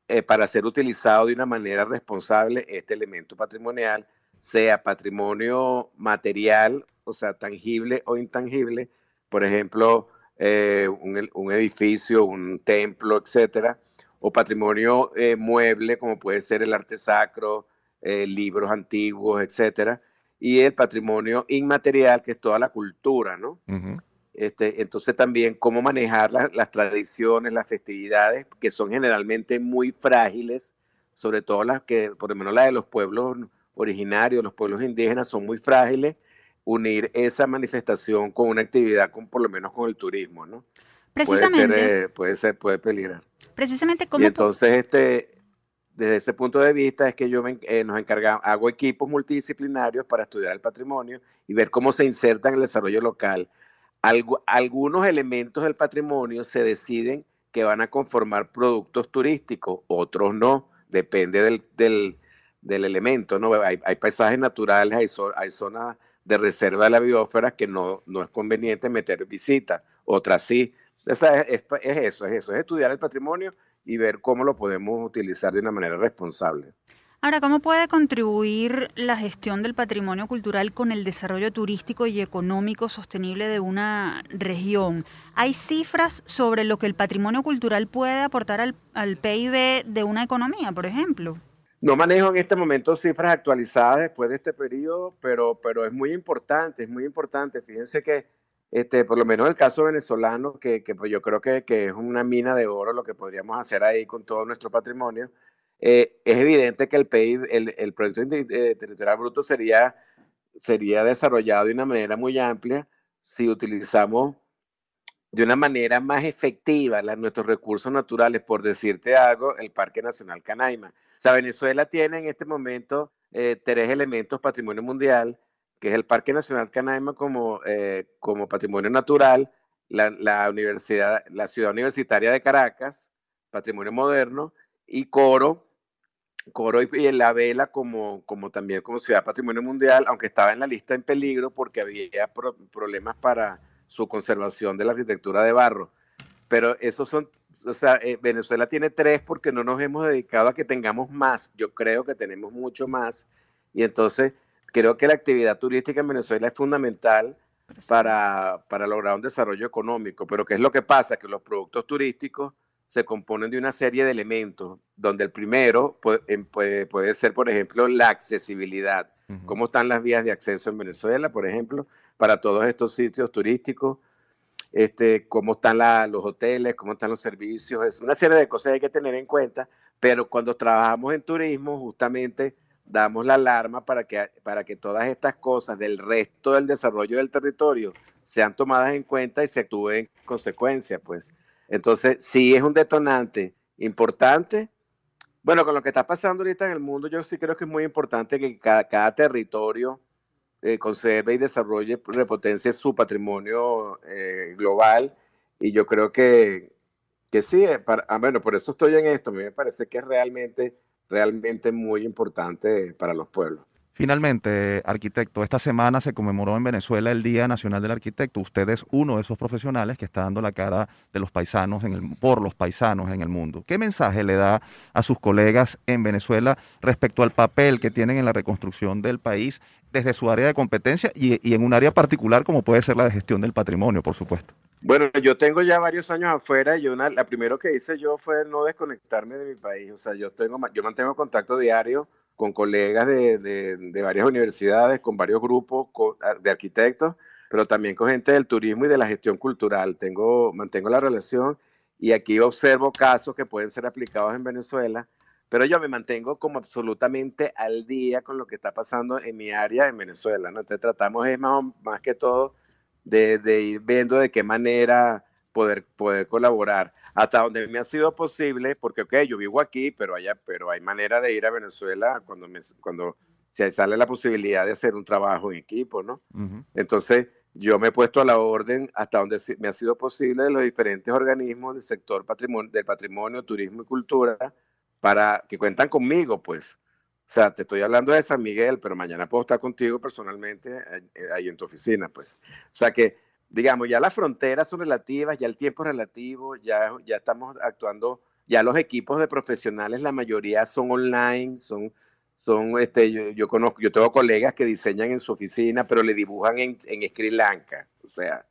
eh, para ser utilizado de una manera responsable, este elemento patrimonial, sea patrimonio material, o sea, tangible o intangible, por ejemplo, eh, un, un, edificio, un templo, etcétera, o patrimonio eh, mueble, como puede ser el arte sacro, eh, libros antiguos, etcétera, y el patrimonio inmaterial, que es toda la cultura, ¿no? este, entonces también cómo manejar las tradiciones, las festividades, que son generalmente muy frágiles, sobre todo las que, por lo menos las de los pueblos originarios, los pueblos indígenas son muy frágiles, unir esa manifestación con una actividad, con por lo menos con el turismo, ¿no? Precisamente. Puede ser, eh, puede, ser puede peligrar. Precisamente como... Y entonces, este, desde ese punto de vista es que yo eh, nos encargamos, hago equipos multidisciplinarios para estudiar el patrimonio y ver cómo se inserta en el desarrollo local. algunos elementos del patrimonio se deciden que van a conformar productos turísticos, otros no, depende del, del, del elemento, ¿no? Hay, hay, paisajes naturales, hay, hay zonas de reserva de la biosfera que no, no es conveniente meter visitas, otras sí. O sea, es, es, eso, es eso, es estudiar el patrimonio y ver cómo lo podemos utilizar de una manera responsable. Ahora, ¿cómo puede contribuir la gestión del patrimonio cultural con el desarrollo turístico y económico sostenible de una región? ¿Hay cifras sobre lo que el patrimonio cultural puede aportar al, al PIB de una economía, por ejemplo? No manejo en este momento cifras actualizadas después de este periodo, pero, pero es muy importante, es muy importante. Fíjense que este, por lo menos el caso venezolano, que, que pues yo creo que, que, es una mina de oro lo que podríamos hacer ahí con todo nuestro patrimonio, eh, es evidente que el PIB, el, el Producto eh, Territorial Bruto sería, sería desarrollado de una manera muy amplia si utilizamos de una manera más efectiva nuestros recursos naturales, por decirte algo, el Parque Nacional Canaima. O sea, Venezuela tiene en este momento eh, tres elementos patrimonio mundial, que es el Parque Nacional Canaima como, eh, como patrimonio natural, la, la, universidad, la ciudad universitaria de Caracas, patrimonio moderno, y Coro, Coro y, y la Vela como, como también como ciudad patrimonio mundial, aunque estaba en la lista en peligro porque había pro, problemas para su conservación de la arquitectura de barro. Pero esos son, o sea, eh, Venezuela tiene tres porque no nos hemos dedicado a que tengamos más. Yo creo que tenemos mucho más. Y entonces creo que la actividad turística en Venezuela es fundamental para, para, lograr un desarrollo económico. Pero ¿qué es lo que pasa? Que los productos turísticos se componen de una serie de elementos, donde el primero puede, puede, puede ser, por ejemplo, la accesibilidad. Uh -huh. ¿Cómo están las vías de acceso en Venezuela, por ejemplo, para todos estos sitios turísticos? Este, cómo están la, los hoteles, cómo están los servicios, es una serie de cosas que hay que tener en cuenta, pero cuando trabajamos en turismo, justamente damos la alarma para que, para que todas estas cosas del resto del desarrollo del territorio sean tomadas en cuenta y se actúe en consecuencia, pues. Entonces, sí es un detonante importante. Bueno, con lo que está pasando ahorita en el mundo, yo sí creo que es muy importante que cada, cada territorio eh, conserve y desarrolle, repotencia su patrimonio eh, global. Y yo creo que, que sí, eh, para, ah, bueno, por eso estoy en esto. A mí me parece que es realmente realmente muy importante para los pueblos. Finalmente, arquitecto, esta semana se conmemoró en Venezuela el Día Nacional del Arquitecto. Usted es uno de esos profesionales que está dando la cara de los paisanos en el, por los paisanos en el mundo. ¿Qué mensaje le da a sus colegas en Venezuela respecto al papel que tienen en la reconstrucción del país desde su área de competencia y, y en un área particular como puede ser la de gestión del patrimonio, por supuesto? Bueno, yo tengo ya varios años afuera y una, la primero que hice yo fue no desconectarme de mi país. O sea, yo, tengo, yo mantengo contacto diario con colegas de, de, varias universidades, con varios grupos de arquitectos, pero también con gente del turismo y de la gestión cultural. Tengo, mantengo la relación y aquí observo casos que pueden ser aplicados en Venezuela, pero yo me mantengo como absolutamente al día con lo que está pasando en mi área en Venezuela. ¿no? Entonces tratamos es más, más que todo de, de, ir viendo de qué manera poder, poder colaborar. Hasta donde me ha sido posible, porque, ok, yo vivo aquí, pero, allá, pero hay manera de ir a Venezuela cuando, me, cuando se sale la posibilidad de hacer un trabajo en equipo, ¿no? Uh -huh. Entonces, yo me he puesto a la orden hasta donde me ha sido posible de los diferentes organismos del sector patrimonio, del patrimonio, turismo y cultura para que cuentan conmigo, pues. O sea, te estoy hablando de San Miguel, pero mañana puedo estar contigo personalmente ahí en tu oficina, pues. O sea que, digamos, ya las fronteras son relativas, ya el tiempo es relativo, ya, ya estamos actuando, ya los equipos de profesionales, la mayoría son online, son, son este, yo, yo conozco, yo tengo colegas que diseñan en su oficina, pero le dibujan en, en Sri Lanka. O sea,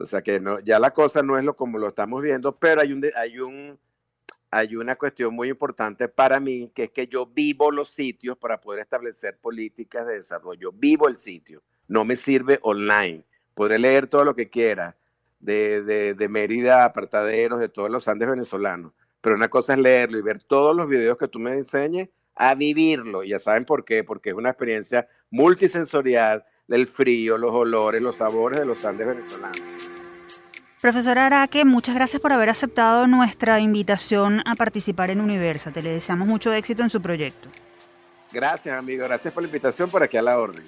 o sea que no, ya la cosa no es lo como lo estamos viendo, pero hay un, hay un, hay una cuestión muy importante para mí, que es que yo vivo los sitios para poder establecer políticas de desarrollo. Vivo el sitio, no me sirve online. Podré leer todo lo que quiera de, de, de Mérida, apartaderos, de todos los Andes venezolanos, pero una cosa es leerlo y ver todos los videos que tú me enseñes a vivirlo. Ya saben por qué, porque es una experiencia multisensorial del frío, los olores, los sabores de los Andes venezolanos. Profesor Araque, muchas gracias por haber aceptado nuestra invitación a participar en Universate. Le deseamos mucho éxito en su proyecto. Gracias, amigo. Gracias por la invitación por aquí a la orden.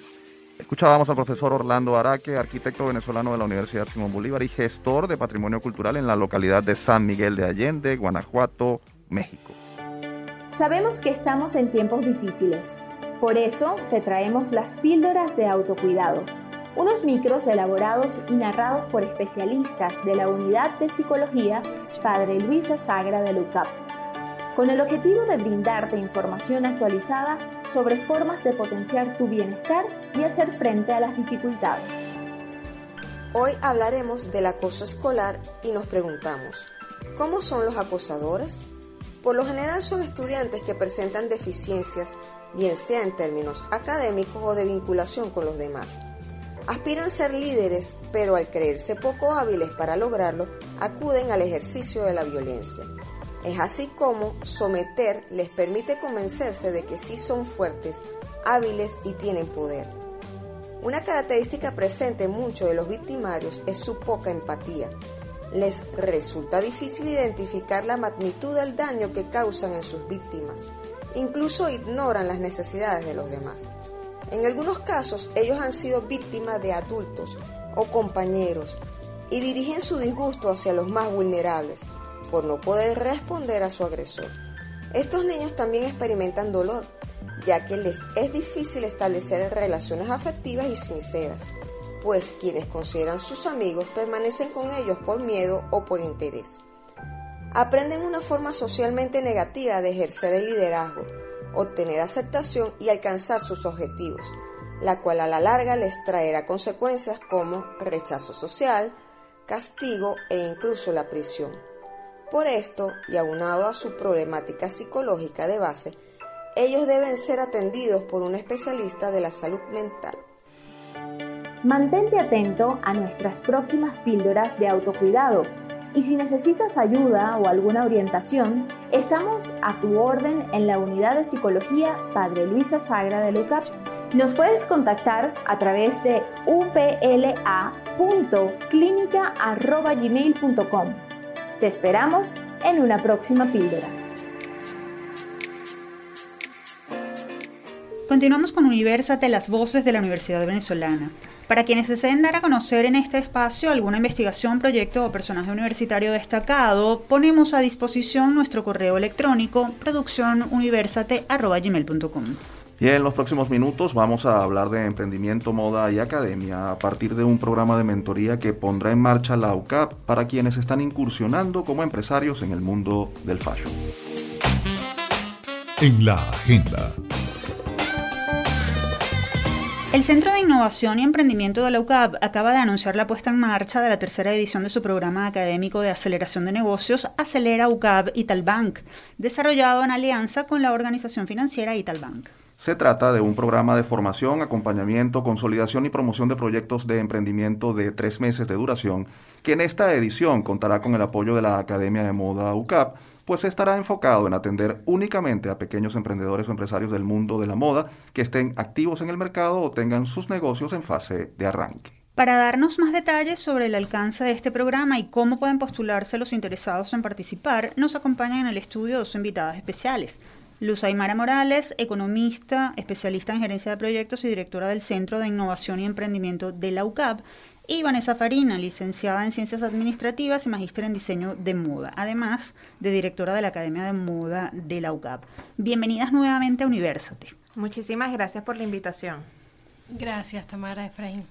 Escuchábamos al profesor Orlando Araque, arquitecto venezolano de la Universidad Simón Bolívar y gestor de patrimonio cultural en la localidad de San Miguel de Allende, Guanajuato, México. Sabemos que estamos en tiempos difíciles. Por eso te traemos las píldoras de autocuidado, unos micros elaborados y narrados por especialistas de la Unidad de Psicología Padre Luisa Sagra de LUCAP con el objetivo de brindarte información actualizada sobre formas de potenciar tu bienestar y hacer frente a las dificultades. Hoy hablaremos del acoso escolar y nos preguntamos, ¿cómo son los acosadores? Por lo general son estudiantes que presentan deficiencias, bien sea en términos académicos o de vinculación con los demás. Aspiran ser líderes, pero al creerse poco hábiles para lograrlo, acuden al ejercicio de la violencia. Es así como someter les permite convencerse de que sí son fuertes, hábiles y tienen poder. Una característica presente en muchos de los victimarios es su poca empatía. Les resulta difícil identificar la magnitud del daño que causan en sus víctimas. Incluso ignoran las necesidades de los demás. En algunos casos ellos han sido víctimas de adultos o compañeros y dirigen su disgusto hacia los más vulnerables, por no poder responder a su agresor. Estos niños también experimentan dolor, ya que les es difícil establecer relaciones afectivas y sinceras, pues quienes consideran sus amigos permanecen con ellos por miedo o por interés. Aprenden una forma socialmente negativa de ejercer el liderazgo, obtener aceptación y alcanzar sus objetivos, la cual a la larga les traerá consecuencias como rechazo social, castigo e incluso la prisión. Por esto, y aunado a su problemática psicológica de base, ellos deben ser atendidos por un especialista de la salud mental. Mantente atento a nuestras próximas píldoras de autocuidado y si necesitas ayuda o alguna orientación, estamos a tu orden en la unidad de psicología Padre Luisa Sagra de Lucap. Nos puedes contactar a través de upla.clinica.gmail.com te esperamos en una próxima píldora. Continuamos con Universate, las voces de la Universidad Venezolana. Para quienes deseen dar a conocer en este espacio alguna investigación, proyecto o personaje universitario destacado, ponemos a disposición nuestro correo electrónico producciónuniversate.com. Y en los próximos minutos vamos a hablar de emprendimiento, moda y academia a partir de un programa de mentoría que pondrá en marcha la UCAP para quienes están incursionando como empresarios en el mundo del fashion. En la agenda. El Centro de Innovación y Emprendimiento de la UCAP acaba de anunciar la puesta en marcha de la tercera edición de su programa académico de aceleración de negocios Acelera UCAP Italbank, desarrollado en alianza con la organización financiera Italbank. Se trata de un programa de formación, acompañamiento, consolidación y promoción de proyectos de emprendimiento de tres meses de duración, que en esta edición contará con el apoyo de la Academia de Moda UCAP, pues estará enfocado en atender únicamente a pequeños emprendedores o empresarios del mundo de la moda que estén activos en el mercado o tengan sus negocios en fase de arranque. Para darnos más detalles sobre el alcance de este programa y cómo pueden postularse los interesados en participar, nos acompañan en el estudio dos invitadas especiales. Luz Aymara Morales, economista, especialista en gerencia de proyectos y directora del Centro de Innovación y Emprendimiento de la UCAP, y Vanessa Farina, licenciada en Ciencias Administrativas y magíster en Diseño de Moda, además de directora de la Academia de Moda de la UCAP. Bienvenidas nuevamente a Universate. Muchísimas gracias por la invitación. Gracias, Tamara Efraín.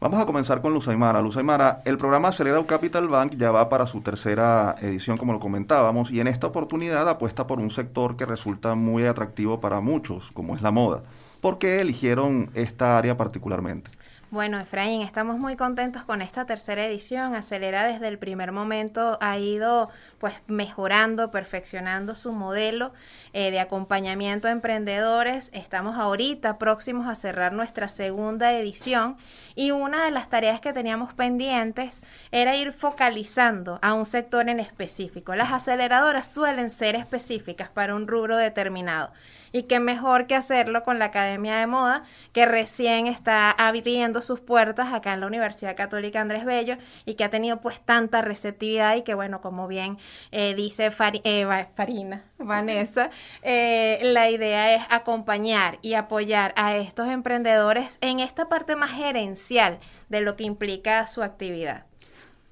Vamos a comenzar con Luz Aymara. Luz Aymara, el programa Acelera Capital Bank ya va para su tercera edición, como lo comentábamos, y en esta oportunidad apuesta por un sector que resulta muy atractivo para muchos, como es la moda. ¿Por qué eligieron esta área particularmente? Bueno, Efraín, estamos muy contentos con esta tercera edición. Acelera desde el primer momento ha ido pues mejorando, perfeccionando su modelo eh, de acompañamiento a emprendedores. Estamos ahorita próximos a cerrar nuestra segunda edición y una de las tareas que teníamos pendientes era ir focalizando a un sector en específico. Las aceleradoras suelen ser específicas para un rubro determinado y qué mejor que hacerlo con la Academia de Moda, que recién está abriendo sus puertas acá en la Universidad Católica Andrés Bello y que ha tenido pues tanta receptividad y que bueno, como bien eh, dice eh, Farina, Vanessa, eh, la idea es acompañar y apoyar a estos emprendedores en esta parte más gerencial de lo que implica su actividad.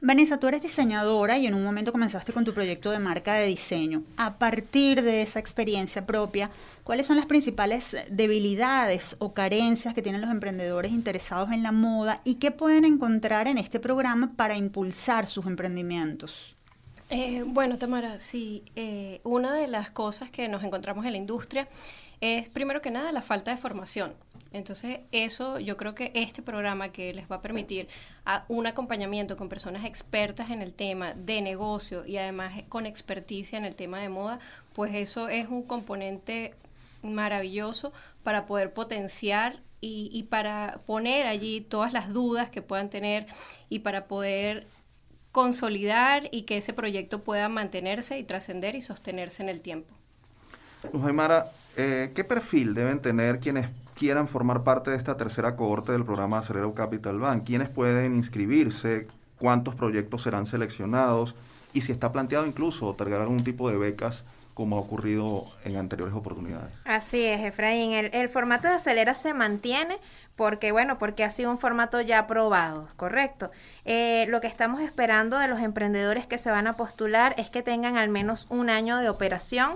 Vanessa, tú eres diseñadora y en un momento comenzaste con tu proyecto de marca de diseño. A partir de esa experiencia propia, ¿cuáles son las principales debilidades o carencias que tienen los emprendedores interesados en la moda y qué pueden encontrar en este programa para impulsar sus emprendimientos? Eh, bueno, Tamara, sí, eh, una de las cosas que nos encontramos en la industria es primero que nada la falta de formación. Entonces, eso yo creo que este programa que les va a permitir a un acompañamiento con personas expertas en el tema de negocio y además con experticia en el tema de moda, pues eso es un componente maravilloso para poder potenciar y, para poner allí todas las dudas que puedan tener y para poder consolidar y que ese proyecto pueda mantenerse y trascender y sostenerse en el tiempo. Luz Aymara, eh, ¿qué perfil deben tener quienes quieran formar parte de esta tercera cohorte del programa Acelero Capital Bank? ¿Quiénes pueden inscribirse? ¿Cuántos proyectos serán seleccionados? Y si está planteado incluso otorgar algún tipo de becas como ha ocurrido en anteriores oportunidades. Así es, Efraín. El, formato de Acelera se mantiene porque, bueno, porque ha sido un formato ya aprobado, ¿correcto? Eh, lo que estamos esperando de los emprendedores que se van a postular es que tengan al menos un año de operación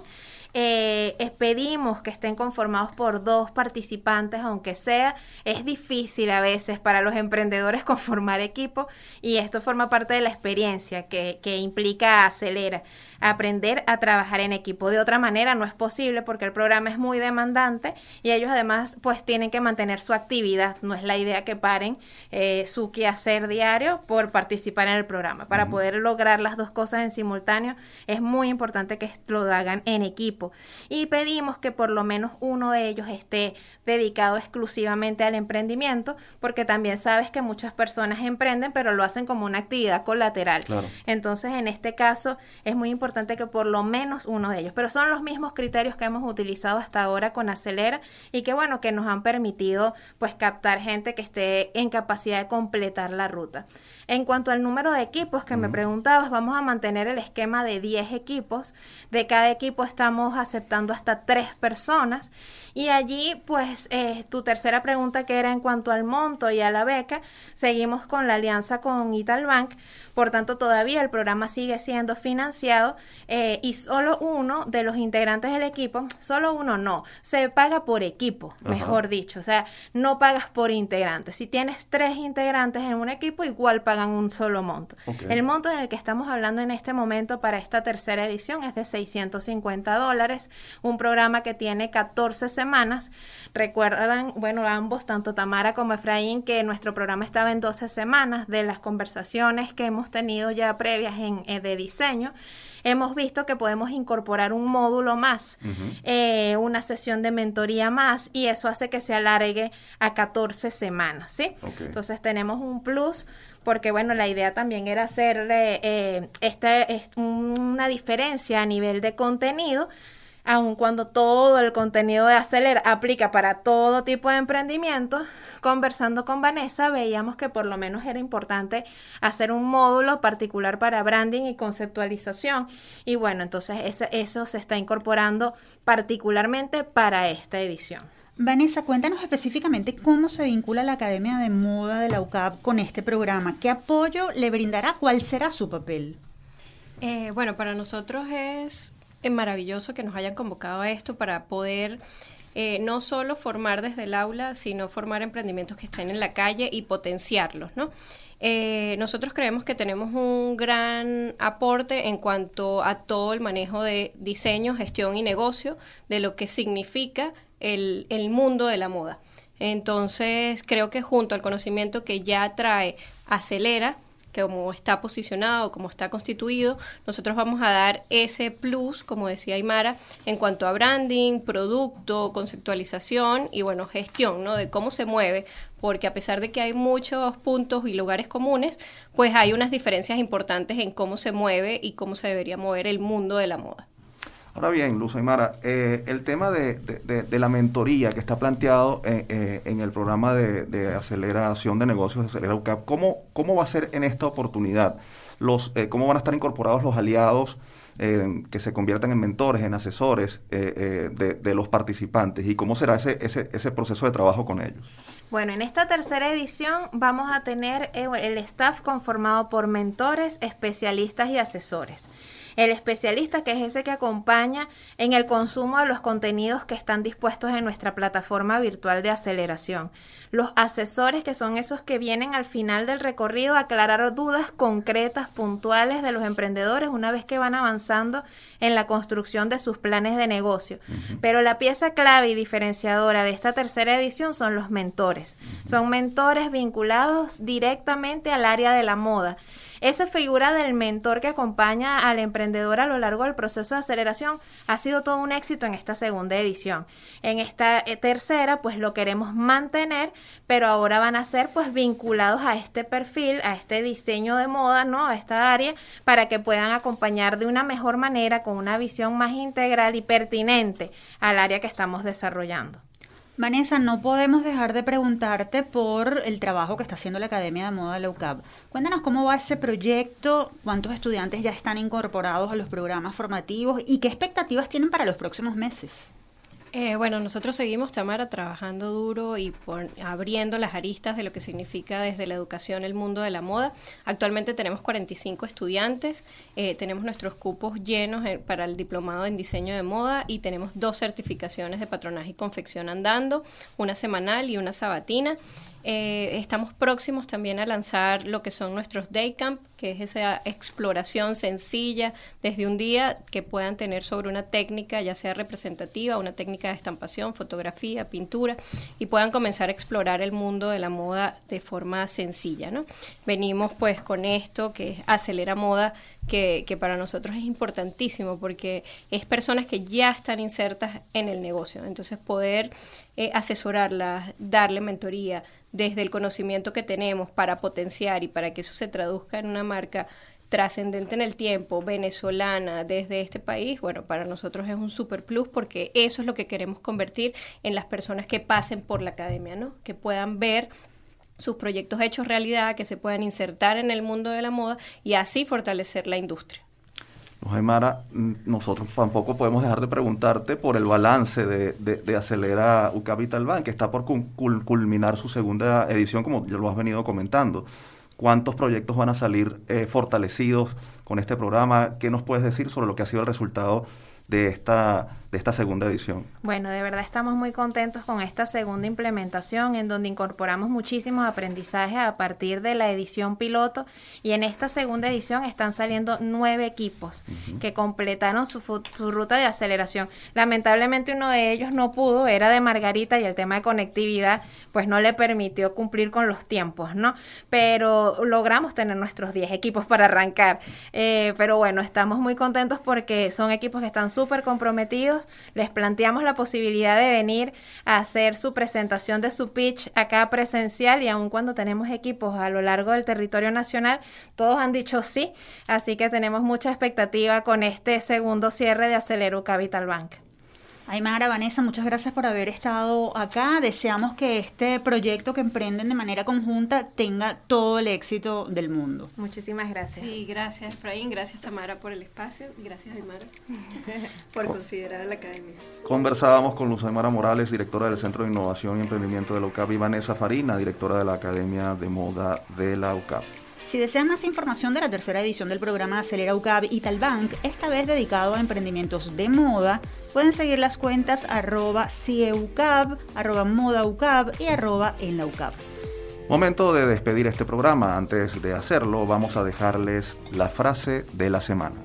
eh, pedimos que estén conformados por dos participantes, aunque sea. Es difícil a veces para los emprendedores conformar equipo y esto forma parte de la experiencia que, que implica Acelera aprender a trabajar en equipo. De otra manera no es posible porque el programa es muy demandante y ellos además pues tienen que mantener su actividad. No es la idea que paren eh, su quehacer diario por participar en el programa. Para poder lograr las dos cosas en simultáneo es muy importante que lo hagan en equipo. Y pedimos que por lo menos uno de ellos esté dedicado exclusivamente al emprendimiento porque también sabes que muchas personas emprenden pero lo hacen como una actividad colateral. Entonces en este caso es muy importante que por lo menos uno de ellos, pero son los mismos criterios que hemos utilizado hasta ahora con Acelera y que bueno, que nos han permitido pues captar gente que esté en capacidad de completar la ruta. En cuanto al número de equipos que me preguntabas, vamos a mantener el esquema de 10 equipos. De cada equipo estamos aceptando hasta 3 personas. Y allí, pues, eh, tu tercera pregunta que era en cuanto al monto y a la beca, seguimos con la alianza con Italbank por tanto, todavía el programa sigue siendo financiado eh, y solo uno de los integrantes del equipo, solo uno no, se paga por equipo, mejor dicho. O sea, no pagas por integrante. Si tienes tres integrantes en un equipo, igual pagan un solo monto. El monto en el que estamos hablando en este momento para esta tercera edición es de 650 dólares, un programa que tiene 14 semanas. Recuerdan, bueno, ambos, tanto Tamara como Efraín, que nuestro programa estaba en 12 semanas de las conversaciones que hemos tenido ya previas en, eh, de diseño, hemos visto que podemos incorporar un módulo más, eh, una sesión de mentoría más, y eso hace que se alargue a 14 semanas, ¿sí? Entonces tenemos un plus porque bueno, la idea también era hacerle eh, este, una diferencia a nivel de contenido, aun cuando todo el contenido de Aceler aplica para todo tipo de emprendimiento, conversando con Vanessa veíamos que por lo menos era importante hacer un módulo particular para branding y conceptualización. Y bueno, entonces eso se está incorporando particularmente para esta edición. Vanessa, cuéntanos específicamente cómo se vincula la Academia de Moda de la UCAP con este programa. ¿Qué apoyo le brindará? ¿Cuál será su papel? Eh, bueno, para nosotros es maravilloso que nos hayan convocado a esto para poder eh, no solo formar desde el aula, sino formar emprendimientos que estén en la calle y potenciarlos, ¿no? Eh, nosotros creemos que tenemos un gran aporte en cuanto a todo el manejo de diseño, gestión y negocio de lo que significa el, el mundo de la moda. Entonces, creo que junto al conocimiento que ya trae Acelera, como está posicionado, como está constituido, nosotros vamos a dar ese plus, como decía Aymara, en cuanto a branding, producto, conceptualización y bueno, gestión, ¿no? De cómo se mueve, porque a pesar de que hay muchos puntos y lugares comunes, pues hay unas diferencias importantes en cómo se mueve y cómo se debería mover el mundo de la moda. Ahora bien, Luz Aymara, eh, el tema de, la mentoría que está planteado eh, eh, en el programa de, aceleración de negocios de Acelera UCAP, ¿cómo, ¿cómo va a ser en esta oportunidad? Los, ¿Cómo van a estar incorporados los aliados que se conviertan en mentores, en asesores de, los participantes? ¿Y cómo será ese, ese, ese proceso de trabajo con ellos? Bueno, en esta tercera edición vamos a tener el staff conformado por mentores, especialistas y asesores. El especialista, que es ese que acompaña en el consumo de los contenidos que están dispuestos en nuestra plataforma virtual de aceleración. Los asesores, que son esos que vienen al final del recorrido a aclarar dudas concretas, puntuales de los emprendedores una vez que van avanzando en la construcción de sus planes de negocio. Pero la pieza clave y diferenciadora de esta tercera edición son los mentores. Son mentores vinculados directamente al área de la moda esa figura del mentor que acompaña al emprendedor a lo largo del proceso de aceleración ha sido todo un éxito en esta segunda edición. En esta eh, tercera, pues lo queremos mantener, pero ahora van a ser pues vinculados a este perfil, a este diseño de moda, ¿no? A esta área, para que puedan acompañar de una mejor manera, con una visión más integral y pertinente al área que estamos desarrollando. Vanessa, no podemos dejar de preguntarte por el trabajo que está haciendo la Academia de Moda de la UCAP. Cuéntanos cómo va ese proyecto, cuántos estudiantes ya están incorporados a los programas formativos y qué expectativas tienen para los próximos meses. Eh, bueno, nosotros seguimos, Tamara, trabajando duro y por, abriendo las aristas de lo que significa desde la educación el mundo de la moda. Actualmente tenemos 45 estudiantes, eh, tenemos nuestros cupos llenos eh, para el diplomado en diseño de moda y tenemos dos certificaciones de patronaje y confección andando, una semanal y una sabatina. Eh, estamos próximos también a lanzar lo que son nuestros day camp, que es esa exploración sencilla desde un día que puedan tener sobre una técnica, ya sea representativa, una técnica de estampación, fotografía, pintura, y puedan comenzar a explorar el mundo de la moda de forma sencilla. ¿no? Venimos pues con esto que es Acelera Moda, que, que para nosotros es importantísimo porque es personas que ya están insertas en el negocio. Entonces poder eh, asesorarlas, darle mentoría, desde el conocimiento que tenemos para potenciar y para que eso se traduzca en una marca trascendente en el tiempo, venezolana, desde este país, bueno, para nosotros es un super plus porque eso es lo que queremos convertir en las personas que pasen por la academia, ¿no? Que puedan ver sus proyectos hechos realidad, que se puedan insertar en el mundo de la moda y así fortalecer la industria. Aymara, nosotros tampoco podemos dejar de preguntarte por el balance de, de, Acelera U Capital Bank, que está por culminar su segunda edición, como ya lo has venido comentando. ¿Cuántos proyectos van a salir eh, fortalecidos con este programa? ¿Qué nos puedes decir sobre lo que ha sido el resultado de esta, de esta segunda edición. Bueno, de verdad estamos muy contentos con esta segunda implementación en donde incorporamos muchísimos aprendizajes a partir de la edición piloto y en esta segunda edición están saliendo nueve equipos que completaron su, su, ruta de aceleración. Lamentablemente uno de ellos no pudo, era de Margarita y el tema de conectividad pues no le permitió cumplir con los tiempos, ¿no? Pero logramos tener nuestros 10 equipos para arrancar. Eh, pero bueno, estamos muy contentos porque son equipos que están súper comprometidos. Les planteamos la posibilidad de venir a hacer su presentación de su pitch acá presencial y aun cuando tenemos equipos a lo largo del territorio nacional, todos han dicho sí. Así que tenemos mucha expectativa con este segundo cierre de Acelero Capital Bank. Aymara, Vanessa, muchas gracias por haber estado acá. Deseamos que este proyecto que emprenden de manera conjunta tenga todo el éxito del mundo. Muchísimas gracias. Sí, gracias, Efraín. Gracias, Tamara, por el espacio. Gracias, Aymara, por considerar a la academia. Conversábamos con Luz Aymara Morales, directora del Centro de Innovación y Emprendimiento de la UCAP, y Vanessa Farina, directora de la Academia de Moda de la UCAP. Si desean más información de la tercera edición del programa Acelera UCAB y Talbank, esta vez dedicado a emprendimientos de moda, pueden seguir las cuentas arroba cieucab, arroba modaucab y arroba en la UCAB. Momento de despedir este programa. Antes de hacerlo, vamos a dejarles la frase de la semana.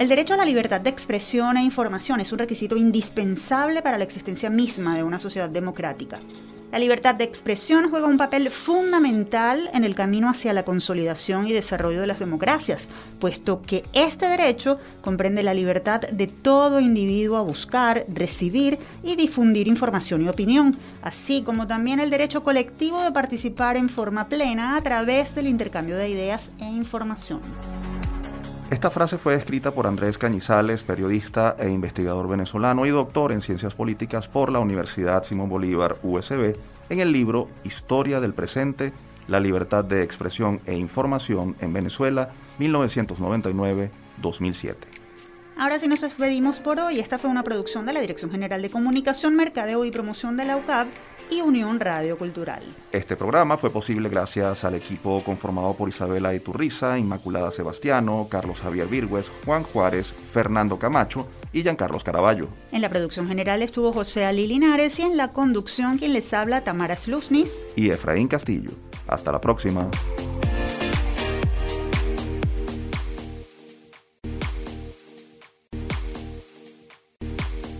El derecho a la libertad de expresión e información es un requisito indispensable para la existencia misma de una sociedad democrática. La libertad de expresión juega un papel fundamental en el camino hacia la consolidación y desarrollo de las democracias, puesto que este derecho comprende la libertad de todo individuo a buscar, recibir y difundir información y opinión, así como también el derecho colectivo de participar en forma plena a través del intercambio de ideas e información. Esta frase fue escrita por Andrés Cañizales, periodista e investigador venezolano y doctor en ciencias políticas por la Universidad Simón Bolívar USB en el libro Historia del Presente, la libertad de expresión e información en Venezuela, 1999-2007. Ahora sí nos despedimos por hoy. Esta fue una producción de la Dirección General de Comunicación, Mercadeo y Promoción de la UCAP y Unión Radio Cultural. Este programa fue posible gracias al equipo conformado por Isabela Iturriza, Inmaculada Sebastiano, Carlos Javier Virgües, Juan Juárez, Fernando Camacho y Giancarlos Caraballo. En la producción general estuvo José Ali Linares y en la conducción quien les habla Tamara Slusnis y Efraín Castillo. Hasta la próxima.